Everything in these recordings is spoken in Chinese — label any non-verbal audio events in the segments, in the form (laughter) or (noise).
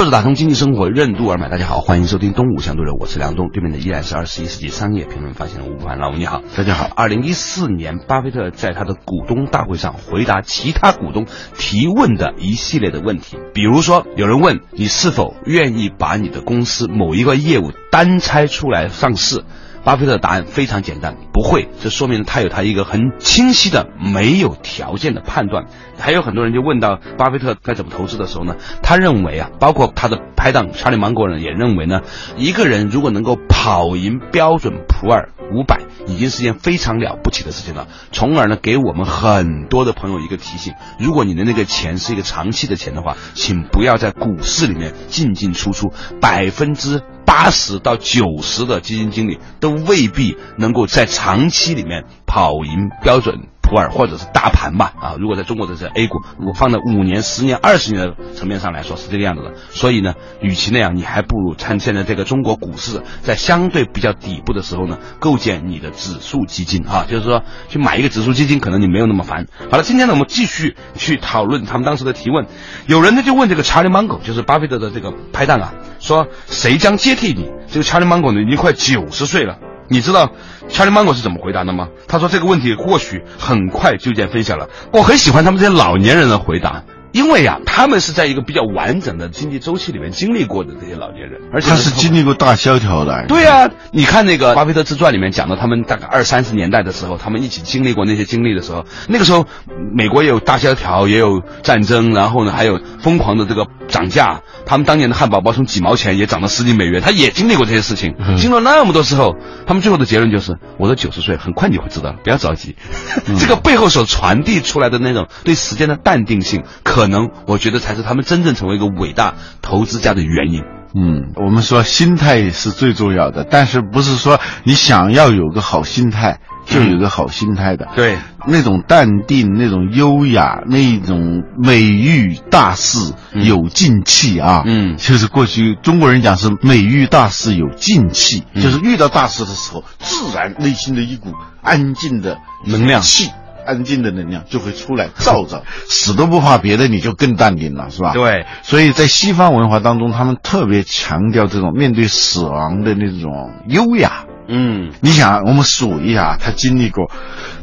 作者打通经济生活任督二脉，大家好，欢迎收听东吴相对论，我是梁东，对面的依然是二十一世纪商业评论发现人吴伯凡，老吴你好，大家好。二零一四年，巴菲特在他的股东大会上回答其他股东提问的一系列的问题，比如说有人问你是否愿意把你的公司某一个业务单拆出来上市。巴菲特的答案非常简单，不会。这说明他有他一个很清晰的、没有条件的判断。还有很多人就问到巴菲特该怎么投资的时候呢？他认为啊，包括他的拍档查理芒格呢也认为呢，一个人如果能够跑赢标准普尔五百，已经是件非常了不起的事情了。从而呢，给我们很多的朋友一个提醒：如果你的那个钱是一个长期的钱的话，请不要在股市里面进进出出，百分之。八十到九十的基金经理都未必能够在长期里面跑赢标准。普尔或者是大盘吧啊！如果在中国的这 A 股，如果放在五年、十年、二十年的层面上来说是这个样子的。所以呢，与其那样，你还不如趁现在这个中国股市在相对比较底部的时候呢，构建你的指数基金啊，就是说去买一个指数基金，可能你没有那么烦。好了，今天呢，我们继续去讨论他们当时的提问。有人呢就问这个查理芒格，就是巴菲特的这个拍档啊。说谁将接替你？这个查理芒格呢，已经快九十岁了。你知道 Charlie Mango 是怎么回答的吗？他说这个问题或许很快就见分晓了。我很喜欢他们这些老年人的回答。因为呀，他们是在一个比较完整的经济周期里面经历过的这些老年人，而且他是经历过大萧条的。对呀，你看那个《巴菲特自传》里面讲到，他们大概二三十年代的时候，他们一起经历过那些经历的时候，那个时候美国也有大萧条，也有战争，然后呢还有疯狂的这个涨价。他们当年的汉堡包从几毛钱也涨到十几美元，他也经历过这些事情，经历了那么多时候，他们最后的结论就是：我的九十岁很快你会知道，不要着急。(laughs) 这个背后所传递出来的那种对时间的淡定性，可能我觉得。才是他们真正成为一个伟大投资家的原因。嗯，我们说心态是最重要的，但是不是说你想要有个好心态就有个好心态的。对，那种淡定、那种优雅、那种美遇大事有静气啊。嗯，就是过去中国人讲是美遇大事有静气，就是遇到大事的时候，自然内心的一股安静的能量气。安静的能量就会出来照着，死都不怕别的，你就更淡定了，是吧？对。所以在西方文化当中，他们特别强调这种面对死亡的那种优雅。嗯，你想，我们数一下，他经历过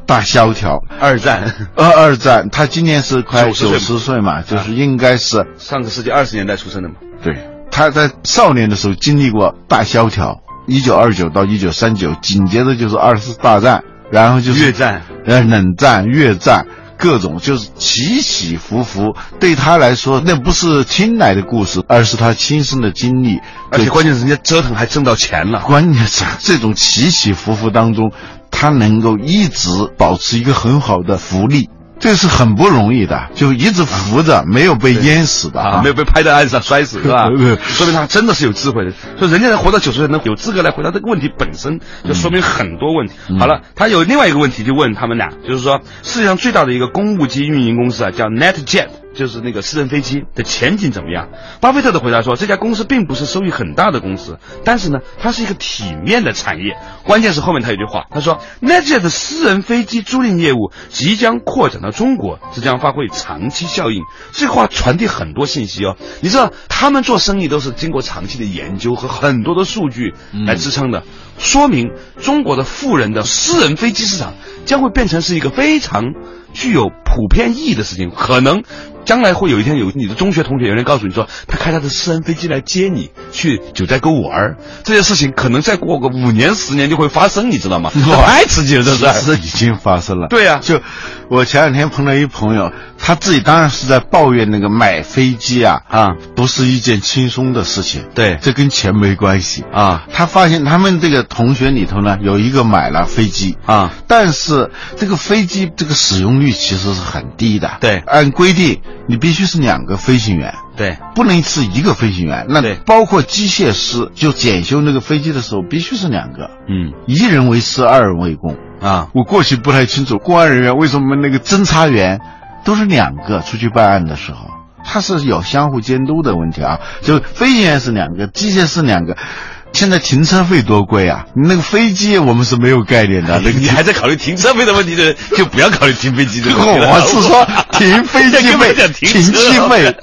大萧条、二战、(laughs) 二二战，他今年是快九十岁嘛，就是应该是上个世纪二十年代出生的嘛。对，他在少年的时候经历过大萧条，一九二九到一九三九，紧接着就是二次大战。然后就是越战，呃，冷战、越战，各种就是起起伏伏。对他来说，那不是听来的故事，而是他亲身的经历。而且关键是人家折腾还挣到钱了。关键是这种起起伏伏当中，他能够一直保持一个很好的福利。这是很不容易的，就一直浮着，没有被淹死的，没有被拍在岸上摔死，是吧？(laughs) 说明他真的是有智慧的。所以人家能活到九十岁，能有资格来回答这个问题，本身就说明很多问题。好了，他有另外一个问题，就问他们俩，就是说世界上最大的一个公务机运营公司啊，叫 NetJet。就是那个私人飞机的前景怎么样？巴菲特的回答说，这家公司并不是收益很大的公司，但是呢，它是一个体面的产业。关键是后面他有句话，他说，NetJet 的私人飞机租赁业务即将扩展到中国，这将发挥长期效应。这话传递很多信息哦。你知道，他们做生意都是经过长期的研究和很多的数据来支撑的，说明中国的富人的私人飞机市场将会变成是一个非常具有普遍意义的事情，可能。将来会有一天有你的中学同学有人告诉你说，他开他的私人飞机来接你去九寨沟玩，这些事情可能再过个五年十年就会发生，你知道吗？太刺激了，这是是已经发生了。对呀，就我前两天碰到一朋友，他自己当然是在抱怨那个买飞机啊啊，不是一件轻松的事情。对，这跟钱没关系啊。他发现他们这个同学里头呢，有一个买了飞机啊，但是这个飞机这个使用率其实是很低的。对，按规定你必须是两个飞行员，对，不能是一个飞行员。那包括机械师，就检修那个飞机的时候，必须是两个。嗯，一人为师，二人为公啊。我过去不太清楚，公安人员为什么那个侦查员都是两个出去办案的时候。他是有相互监督的问题啊，就飞行员是两个，机械师两个。现在停车费多贵啊！那个飞机我们是没有概念的。那 (laughs) 个你还在考虑停车费的问题的，(laughs) 就不要考虑停飞机的问题我是说停飞机 (laughs) 费、停机费、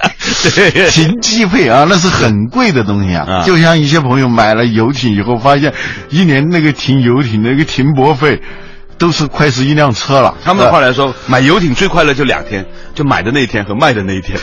停机费啊，那是很贵的东西啊。就像一些朋友买了游艇以后，发现一年那个停游艇那个停泊费。都是快是一辆车了。他们的话来说，买游艇最快乐就两天，就买的那一天和卖的那一天。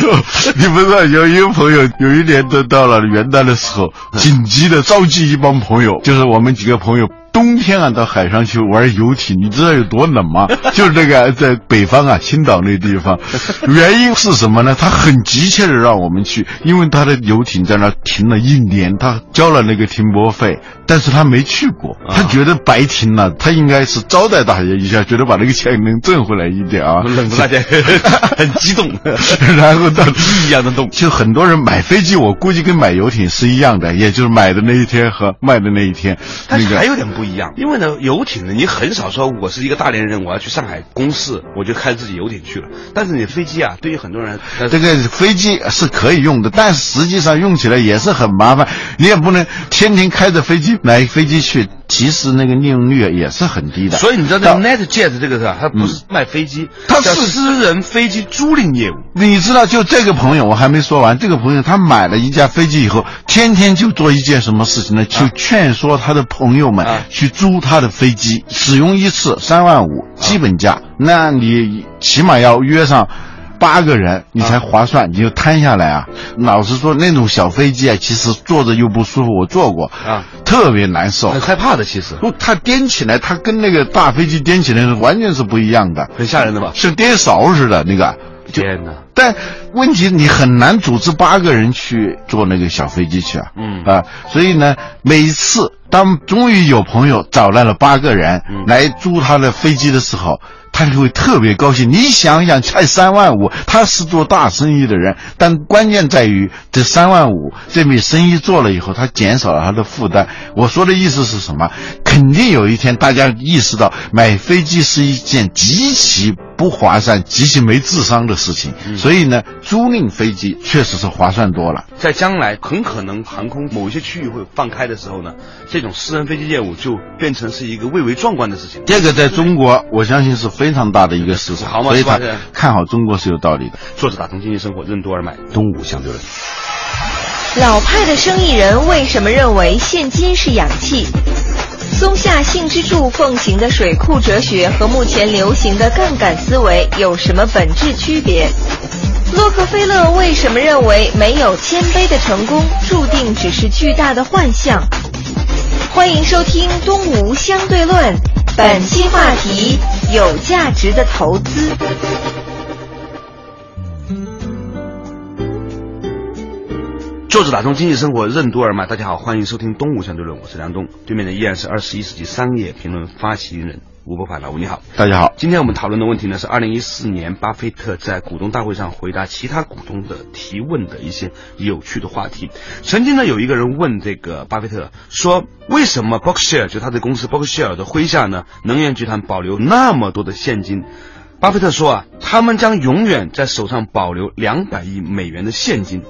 (laughs) 你不知道，有一个朋友有一年都到了元旦的时候，紧急的召集一帮朋友，就是我们几个朋友。冬天啊，到海上去玩游艇，你知道有多冷吗？(laughs) 就是这个在北方啊，青岛那地方，(laughs) 原因是什么呢？他很急切的让我们去，因为他的游艇在那停了一年，他交了那个停泊费，但是他没去过，他觉得白停了，他应该是招待大家一下，觉得把那个钱能挣回来一点啊。(laughs) 冷大家很激动，然后到一样的动，就很多人买飞机，我估计跟买游艇是一样的，也就是买的那一天和卖的那一天，那个还有点不。不一样，因为呢，游艇呢，你很少说我是一个大连人，我要去上海公事，我就开自己游艇去了。但是你飞机啊，对于很多人，这个飞机是可以用的，但实际上用起来也是很麻烦，你也不能天天开着飞机买飞机去。其实那个利用率也是很低的，所以你知道这个 NetJet 这个是吧？它不是卖飞机，它是私人飞机租赁业务。你知道，就这个朋友，我还没说完。这个朋友他买了一架飞机以后，天天就做一件什么事情呢？就劝说他的朋友们去租他的飞机，使用一次三万五基本价，那你起码要约上。八个人你才划算，你就摊下来啊！老实说，那种小飞机啊，其实坐着又不舒服。我坐过啊，特别难受，很害怕的。其实，不，它颠起来，它跟那个大飞机颠起来是完全是不一样的，很吓人的吧？像颠勺似的那个。天哪！但问题你很难组织八个人去坐那个小飞机去啊。嗯啊，所以呢，每次当终于有朋友找来了八个人来租他的飞机的时候。他就会特别高兴。你想想，才三万五，他是做大生意的人，但关键在于这三万五这笔生意做了以后，他减少了他的负担。我说的意思是什么？肯定有一天大家意识到买飞机是一件极其。不划算，极其没智商的事情。所以呢，租赁飞机确实是划算多了。在将来，很可能航空某一些区域会放开的时候呢，这种私人飞机业务就变成是一个蔚为壮观的事情。这个在中国，我相信是非常大的一个市场。所以他看好中国是有道理的。作者打通经济生活，任督二脉，东吴相对论。老派的生意人为什么认为现金是氧气？松下幸之助奉行的水库哲学和目前流行的杠杆思维有什么本质区别？洛克菲勒为什么认为没有谦卑的成功注定只是巨大的幻象？欢迎收听《东吴相对论》，本期话题：有价值的投资。作者打通经济生活任督二脉，大家好，欢迎收听东吴相对论，我是梁东，对面的依然是二十一世纪商业评论发起人吴伯凡，老吴你好，大家好。今天我们讨论的问题呢是二零一四年巴菲特在股东大会上回答其他股东的提问的一些有趣的话题。曾经呢有一个人问这个巴菲特说，为什么 Berkshire 就他的公司 Berkshire 的麾下呢能源集团保留那么多的现金？巴菲特说啊，他们将永远在手上保留两百亿美元的现金。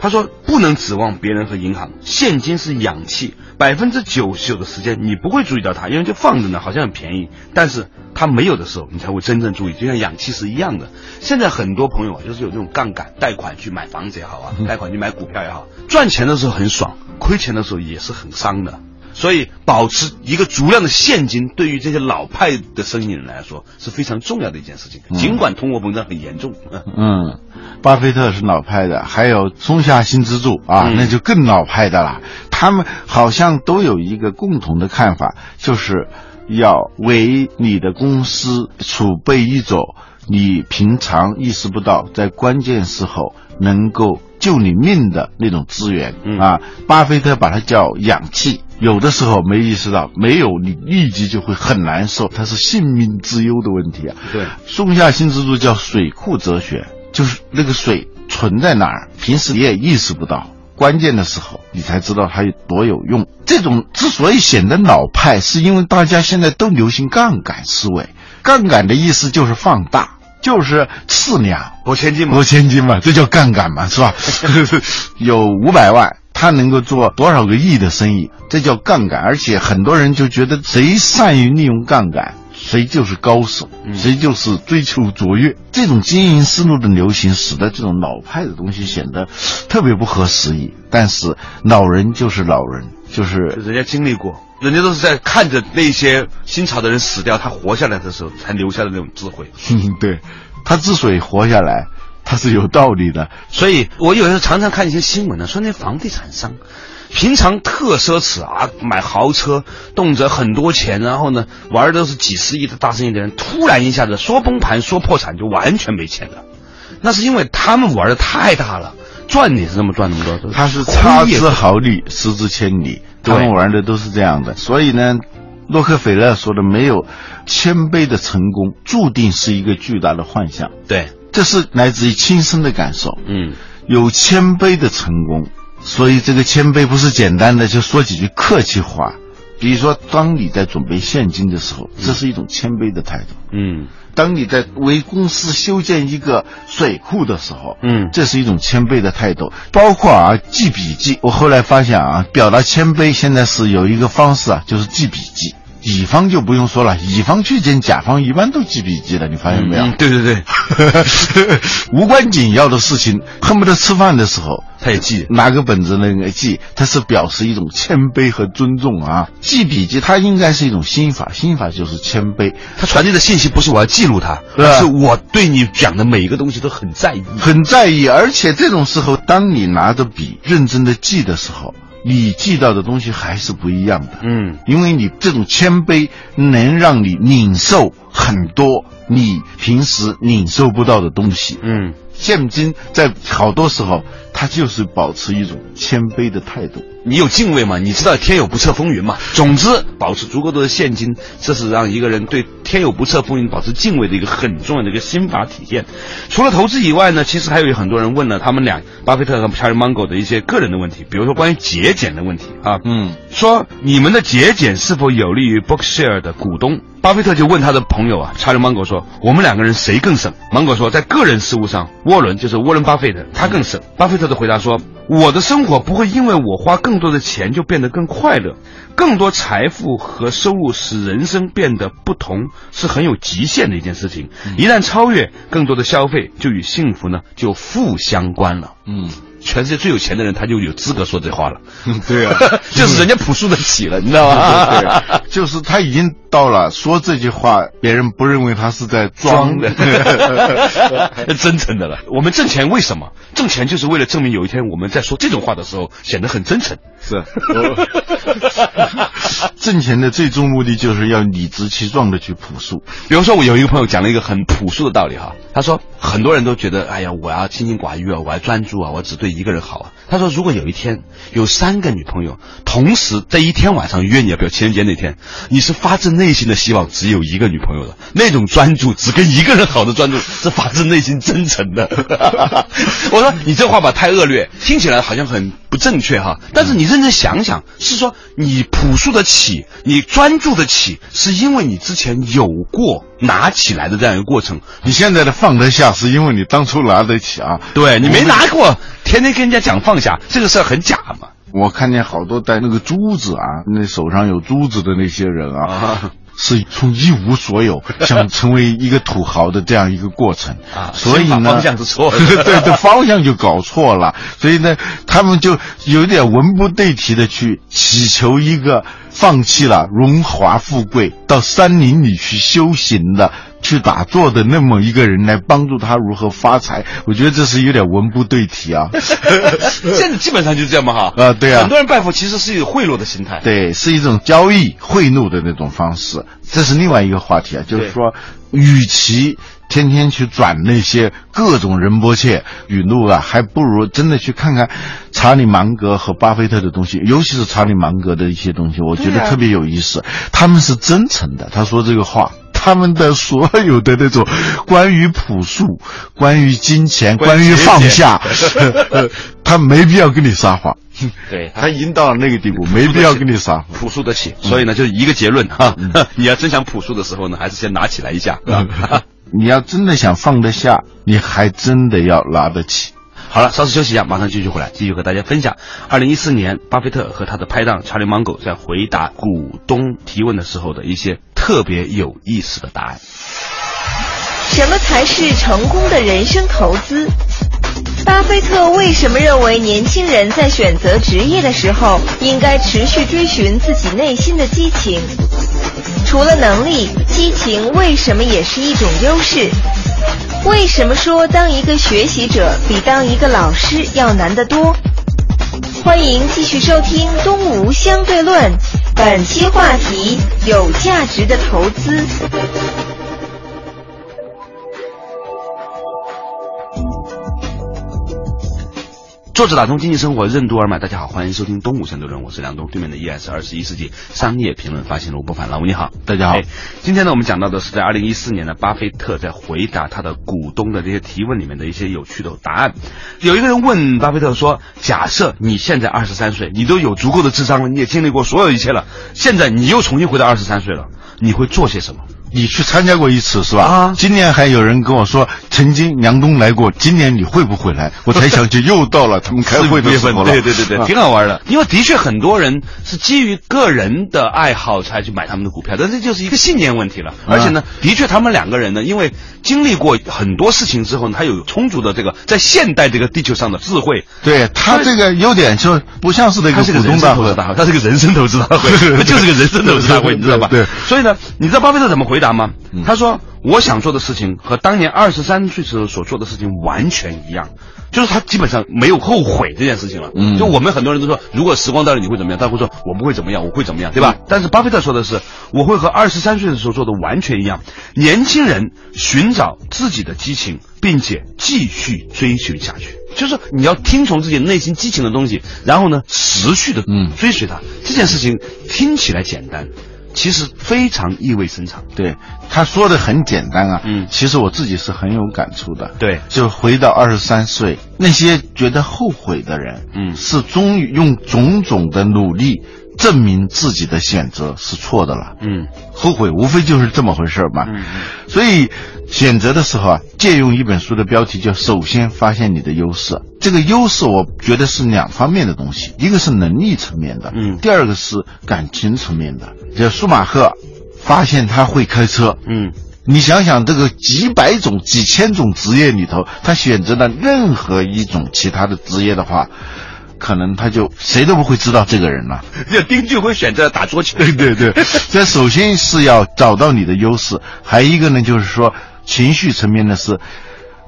他说：“不能指望别人和银行，现金是氧气，百分之九十九的时间你不会注意到它，因为就放着呢，好像很便宜。但是它没有的时候，你才会真正注意，就像氧气是一样的。现在很多朋友啊，就是有这种杠杆贷款去买房子也好啊，贷款去买股票也好，赚钱的时候很爽，亏钱的时候也是很伤的。”所以，保持一个足量的现金，对于这些老派的生意人来说是非常重要的一件事情。尽管通货膨胀很严重，嗯，巴菲特是老派的，还有松下新之助啊，那就更老派的了。他们好像都有一个共同的看法，就是要为你的公司储备一种你平常意识不到，在关键时候能够。救你命的那种资源啊。巴菲特把它叫氧气，有的时候没意识到，没有你立即就会很难受，它是性命之忧的问题啊。对，松下幸之助叫水库哲学，就是那个水存在哪儿，平时你也意识不到。关键的时候，你才知道它有多有用。这种之所以显得老派，是因为大家现在都流行杠杆思维。杠杆的意思就是放大，就是次量，多千斤嘛，多千斤嘛，这叫杠杆嘛，是吧？(laughs) 有五百万，他能够做多少个亿的生意，这叫杠杆。而且很多人就觉得，谁善于利用杠杆。谁就是高手，谁就是追求卓越。这种经营思路的流行，使得这种老派的东西显得特别不合时宜。但是老人就是老人，就是人家经历过，人家都是在看着那些新潮的人死掉，他活下来的时候才留下的那种智慧。(laughs) 对，他之所以活下来，他是有道理的。所以我有时候常常看一些新闻呢，说那房地产商。平常特奢侈啊，买豪车，动辄很多钱，然后呢，玩的都是几十亿的大生意的人，突然一下子说崩盘、说破产，就完全没钱了。那是因为他们玩的太大了，赚也是这么赚那么多。他是差之毫厘，失之千里，他们玩的都是这样的。所以呢，洛克菲勒说的，没有谦卑的成功，注定是一个巨大的幻象。对，这是来自于亲身的感受。嗯，有谦卑的成功。所以这个谦卑不是简单的就说几句客气话，比如说，当你在准备现金的时候，这是一种谦卑的态度。嗯，当你在为公司修建一个水库的时候，嗯，这是一种谦卑的态度。包括啊，记笔记，我后来发现啊，表达谦卑现在是有一个方式啊，就是记笔记。乙方就不用说了，乙方去见甲方一般都记笔记的，你发现没有？对对对，(laughs) 无关紧要的事情，恨不得吃饭的时候他也记，拿个本子那个记，他是表示一种谦卑和尊重啊。记笔记，它应该是一种心法，心法就是谦卑。它传递的信息不是我要记录它，而是我对你讲的每一个东西都很在意，很在意。而且这种时候，当你拿着笔认真的记的时候。你记到的东西还是不一样的，嗯，因为你这种谦卑能让你领受很多你平时领受不到的东西，嗯，现金在好多时候，它就是保持一种谦卑的态度。你有敬畏吗？你知道天有不测风云嘛？总之，保持足够多的现金，这是让一个人对天有不测风云保持敬畏的一个很重要的一个心法体现。除了投资以外呢，其实还有很多人问了他们俩巴菲特和 Cherry Mango 的一些个人的问题，比如说关于节俭的问题啊，嗯，说你们的节俭是否有利于 Bookshare 的股东？巴菲特就问他的朋友啊，查理芒格说，我们两个人谁更省？芒格说，在个人事务上，沃伦就是沃伦巴菲特，他更省。巴菲特的回答说。我的生活不会因为我花更多的钱就变得更快乐，更多财富和收入使人生变得不同是很有极限的一件事情。一旦超越，更多的消费就与幸福呢就负相关了。嗯。全世界最有钱的人，他就有资格说这话了。(laughs) 对啊，(laughs) 就是人家朴素的起了，你知道吗？对，就是他已经到了说这句话，别人不认为他是在装的，(laughs) 真诚的了。我们挣钱为什么？挣钱就是为了证明有一天我们在说这种话的时候显得很真诚。是，挣钱的最终目的就是要理直气壮的去朴素。比如说，我有一个朋友讲了一个很朴素的道理哈，他说很多人都觉得，哎呀，我要清心寡欲啊，我要专注啊，我只对一个人好啊。他说，如果有一天有三个女朋友同时在一天晚上约你，要不要情人节那天，你是发自内心的希望只有一个女朋友的 (laughs) 那种专注，只跟一个人好的专注，是发自内心真诚的。(laughs) 我说你这话吧太恶劣，听起来好像很不正确哈，但是你认真想想，是说你朴素的起，你专注的起，是因为你之前有过拿起来的这样一个过程，你现在的放得下，是因为你当初拿得起啊。对你没拿过。天天跟人家讲放下这个事儿很假嘛？我看见好多戴那个珠子啊，那手上有珠子的那些人啊，是从一无所有 (laughs) 想成为一个土豪的这样一个过程啊。所以呢，方向是错的，(laughs) 对对，方向就搞错了。所以呢，他们就有点文不对题的去祈求一个放弃了荣华富贵到山林里去修行的。去打坐的那么一个人来帮助他如何发财，我觉得这是有点文不对题啊。(laughs) 现在基本上就这样嘛哈。啊，对啊。很多人拜佛其实是有贿赂的心态。对，是一种交易贿赂的那种方式。这是另外一个话题啊，就是说，与其天天去转那些各种仁波切语录啊，还不如真的去看看查理芒格和巴菲特的东西，尤其是查理芒格的一些东西，我觉得特别有意思。他们是真诚的，他说这个话。他们的所有的那种关于朴素、(laughs) 关于金钱、关于放下，(laughs) 他没必要跟你撒谎。对 (laughs) 他已经到了那个地步，没必要跟你撒谎，朴素得起。所以呢，就是一个结论哈，你要真想朴素的时候呢，还是先拿起来一下。你要真的想放得下，你还真的要拿得起。好了，稍事休息一下，马上继续回来，继续和大家分享。二零一四年，巴菲特和他的拍档查理芒格在回答股东提问的时候的一些特别有意思的答案。什么才是成功的人生投资？巴菲特为什么认为年轻人在选择职业的时候应该持续追寻自己内心的激情？除了能力，激情为什么也是一种优势？为什么说当一个学习者比当一个老师要难得多？欢迎继续收听《东吴相对论》，本期话题：有价值的投资。作者打通经济生活任督二脉，大家好，欢迎收听东吴相对论，我是梁东，对面的依然是二十一世纪商业评论发行人吴伯凡，老吴你好，大家好。今天呢，我们讲到的是在二零一四年呢，巴菲特在回答他的股东的这些提问里面的一些有趣的答案。有一个人问巴菲特说：“假设你现在二十三岁，你都有足够的智商了，你也经历过所有一切了，现在你又重新回到二十三岁了，你会做些什么？”你去参加过一次是吧？啊，今年还有人跟我说，曾经梁东来过，今年你会不会来？我才想起又到了他们开会的时候了。对对对对，(laughs) 挺好玩的。因为的确很多人是基于个人的爱好才去买他们的股票，但这就是一个信念问题了。而且呢，的确他们两个人呢，因为经历过很多事情之后呢，他有充足的这个在现代这个地球上的智慧。对他这个优点就不像是那个股东大会，他是个人生投资大会，(laughs) 他就是个人生投资大会，(laughs) 你知道吧？对。所以呢，你知道巴菲特怎么回答吗？他说。我想做的事情和当年二十三岁时候所做的事情完全一样，就是他基本上没有后悔这件事情了。嗯，就我们很多人都说，如果时光倒流你会怎么样？他会说我不会怎么样，我会怎么样，对吧？但是巴菲特说的是，我会和二十三岁的时候做的完全一样。年轻人寻找自己的激情，并且继续追寻下去，就是你要听从自己内心激情的东西，然后呢，持续的嗯追随它。这件事情听起来简单。其实非常意味深长，对。他说的很简单啊，嗯，其实我自己是很有感触的，对，就回到二十三岁，那些觉得后悔的人，嗯，是终于用种种的努力证明自己的选择是错的了，嗯，后悔无非就是这么回事嘛，嗯，所以选择的时候啊，借用一本书的标题叫“首先发现你的优势”，这个优势我觉得是两方面的东西，一个是能力层面的，嗯，第二个是感情层面的。就舒马赫发现他会开车，嗯，你想想这个几百种、几千种职业里头，他选择了任何一种其他的职业的话，可能他就谁都不会知道这个人了。就丁俊晖选择打桌球，对 (laughs) 对对。这首先是要找到你的优势，还一个呢，就是说情绪层面的是，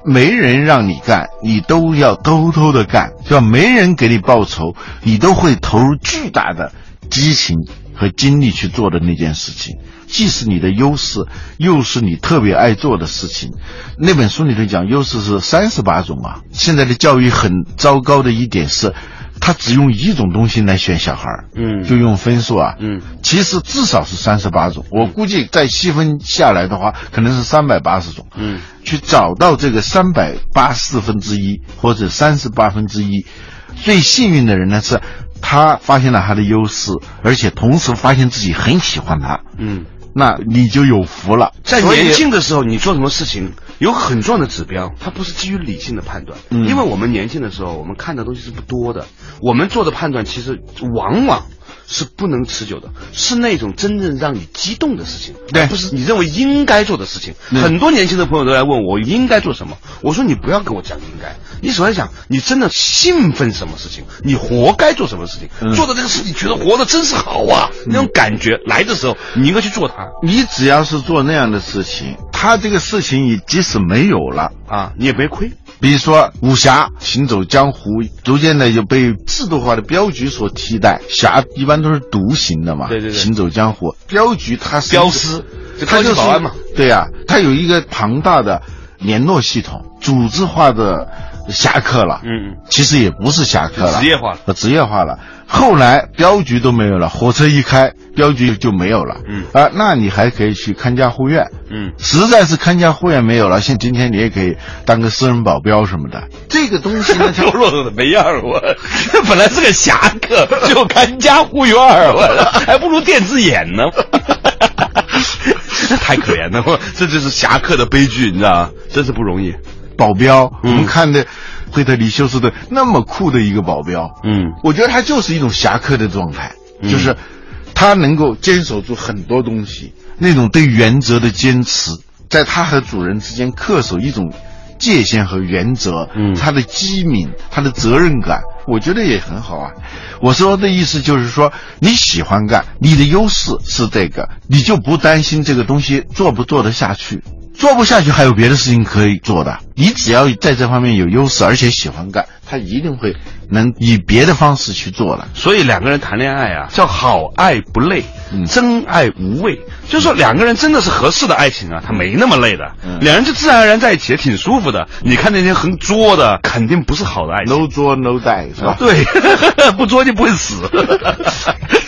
没人让你干，你都要偷偷的干，就没人给你报酬，你都会投入巨大的激情。和精力去做的那件事情，既是你的优势，又是你特别爱做的事情。那本书里头讲，优势是三十八种啊。现在的教育很糟糕的一点是，他只用一种东西来选小孩儿，嗯，就用分数啊，嗯，其实至少是三十八种。我估计再细分下来的话，可能是三百八十种，嗯，去找到这个三百八四分之一或者三十八分之一。最幸运的人呢是。他发现了他的优势，而且同时发现自己很喜欢他。嗯，那你就有福了。在年轻的时候，你做什么事情有很重要的指标，它不是基于理性的判断。嗯，因为我们年轻的时候，我们看的东西是不多的，我们做的判断其实往往。是不能持久的，是那种真正让你激动的事情，对，不是你认为应该做的事情。很多年轻的朋友都来问我应该做什么，我说你不要跟我讲应该，你首先想你真的兴奋什么事情，你活该做什么事情，做的这个事情觉得活的真是好啊，那种感觉来的时候，你应该去做它。你只要是做那样的事情，他这个事情你即使没有了啊，你也别亏。比如说武侠行走江湖，逐渐的就被制度化的镖局所替代，侠一般都是独行的嘛。对对对。行走江湖，镖局它是镖师，它就是保安嘛。对呀，它有一个庞大的联络系统，组织化的侠客了。嗯，其实也不是侠客了，职业化了，职业化了。后来镖局都没有了，火车一开，镖局就没有了。嗯啊，那你还可以去看家护院。嗯，实在是看家护院没有了，像今天你也可以当个私人保镖什么的。这个东西呢，(laughs) 就落的没样儿。我 (laughs) 本来是个侠客，就看家护院我 (laughs) 还不如电子眼呢。太可怜了，这就是侠客的悲剧，你知道吗？真是不容易。保镖，我们看的。惠特里休斯的那么酷的一个保镖，嗯，我觉得他就是一种侠客的状态，就是他能够坚守住很多东西，那种对原则的坚持，在他和主人之间恪守一种界限和原则，嗯，他的机敏，他的责任感，我觉得也很好啊。我说的意思就是说，你喜欢干，你的优势是这个，你就不担心这个东西做不做得下去。做不下去，还有别的事情可以做的。你只要在这方面有优势，而且喜欢干，他一定会能以别的方式去做的。所以两个人谈恋爱啊，叫好爱不累，真爱无畏。就是说两个人真的是合适的爱情啊，他没那么累的。两人就自然而然在一起，也挺舒服的。你看那些很作的，肯定不是好的爱情。No 作 No die 是吧？对，(laughs) 不作就不会死。(laughs)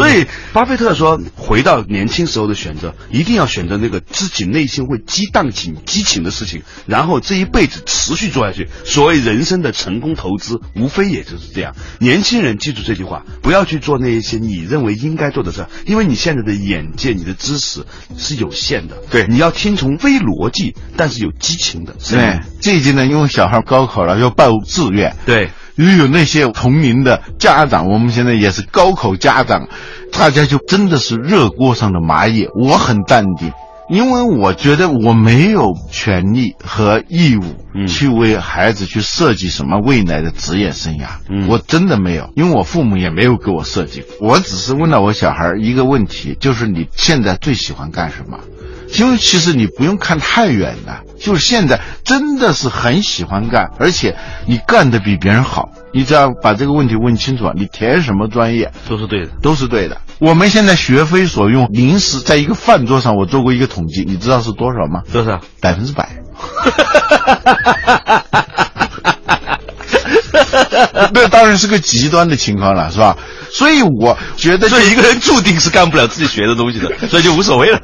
所以，巴菲特说，回到年轻时候的选择，一定要选择那个自己内心会激荡起激情的事情，然后这一辈子持续做下去。所谓人生的成功投资，无非也就是这样。年轻人记住这句话，不要去做那一些你认为应该做的事，因为你现在的眼界、你的知识是有限的。对，你要听从非逻辑但是有激情的。对，最近呢，因为小孩高考了，要报志愿。对。又有那些同龄的家长，我们现在也是高考家长，大家就真的是热锅上的蚂蚁。我很淡定，因为我觉得我没有权利和义务去为孩子去设计什么未来的职业生涯。我真的没有，因为我父母也没有给我设计。我只是问了我小孩一个问题，就是你现在最喜欢干什么？因为其实你不用看太远的，就是现在真的是很喜欢干，而且你干的比别人好。你只要把这个问题问清楚，你填什么专业都是对的，都是对的。我们现在学非所用，临时在一个饭桌上，我做过一个统计，你知道是多少吗？多少？百分之百。(laughs) 那当然是个极端的情况了，是吧？所以我觉得，所以一个人注定是干不了自己学的东西的，所以就无所谓了。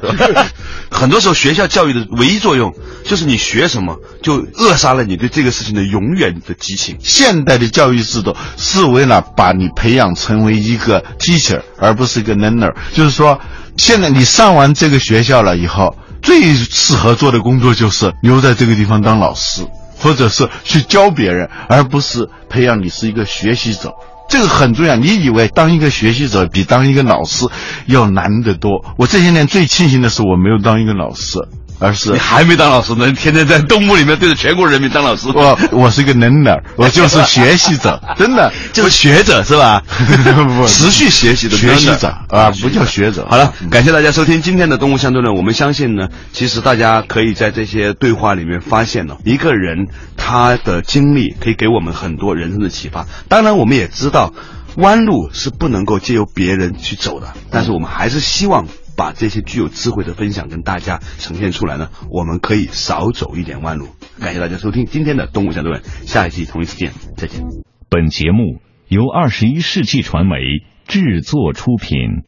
很多时候，学校教育的唯一作用就是你学什么，就扼杀了你对这个事情的永远的激情。现代的教育制度是为了把你培养成为一个 teacher，而不是一个 learner。就是说，现在你上完这个学校了以后，最适合做的工作就是留在这个地方当老师。或者是去教别人，而不是培养你是一个学习者，这个很重要。你以为当一个学习者比当一个老师要难得多？我这些年最庆幸的是，我没有当一个老师。而是你还没当老师呢，天天在动物里面对着全国人民当老师。我我是一个 learner，(laughs) 我就是学习者，(laughs) 真的就是学者是吧？(laughs) 持续学习的学习者啊，不叫学者。好了，感谢大家收听今天的《动物相对论》。我们相信呢，其实大家可以在这些对话里面发现呢，一个人他的经历可以给我们很多人生的启发。当然，我们也知道弯路是不能够借由别人去走的，但是我们还是希望。把这些具有智慧的分享跟大家呈现出来呢，我们可以少走一点弯路。感谢大家收听今天的《动物相对论》，下一期同一时间再见。本节目由二十一世纪传媒制作出品。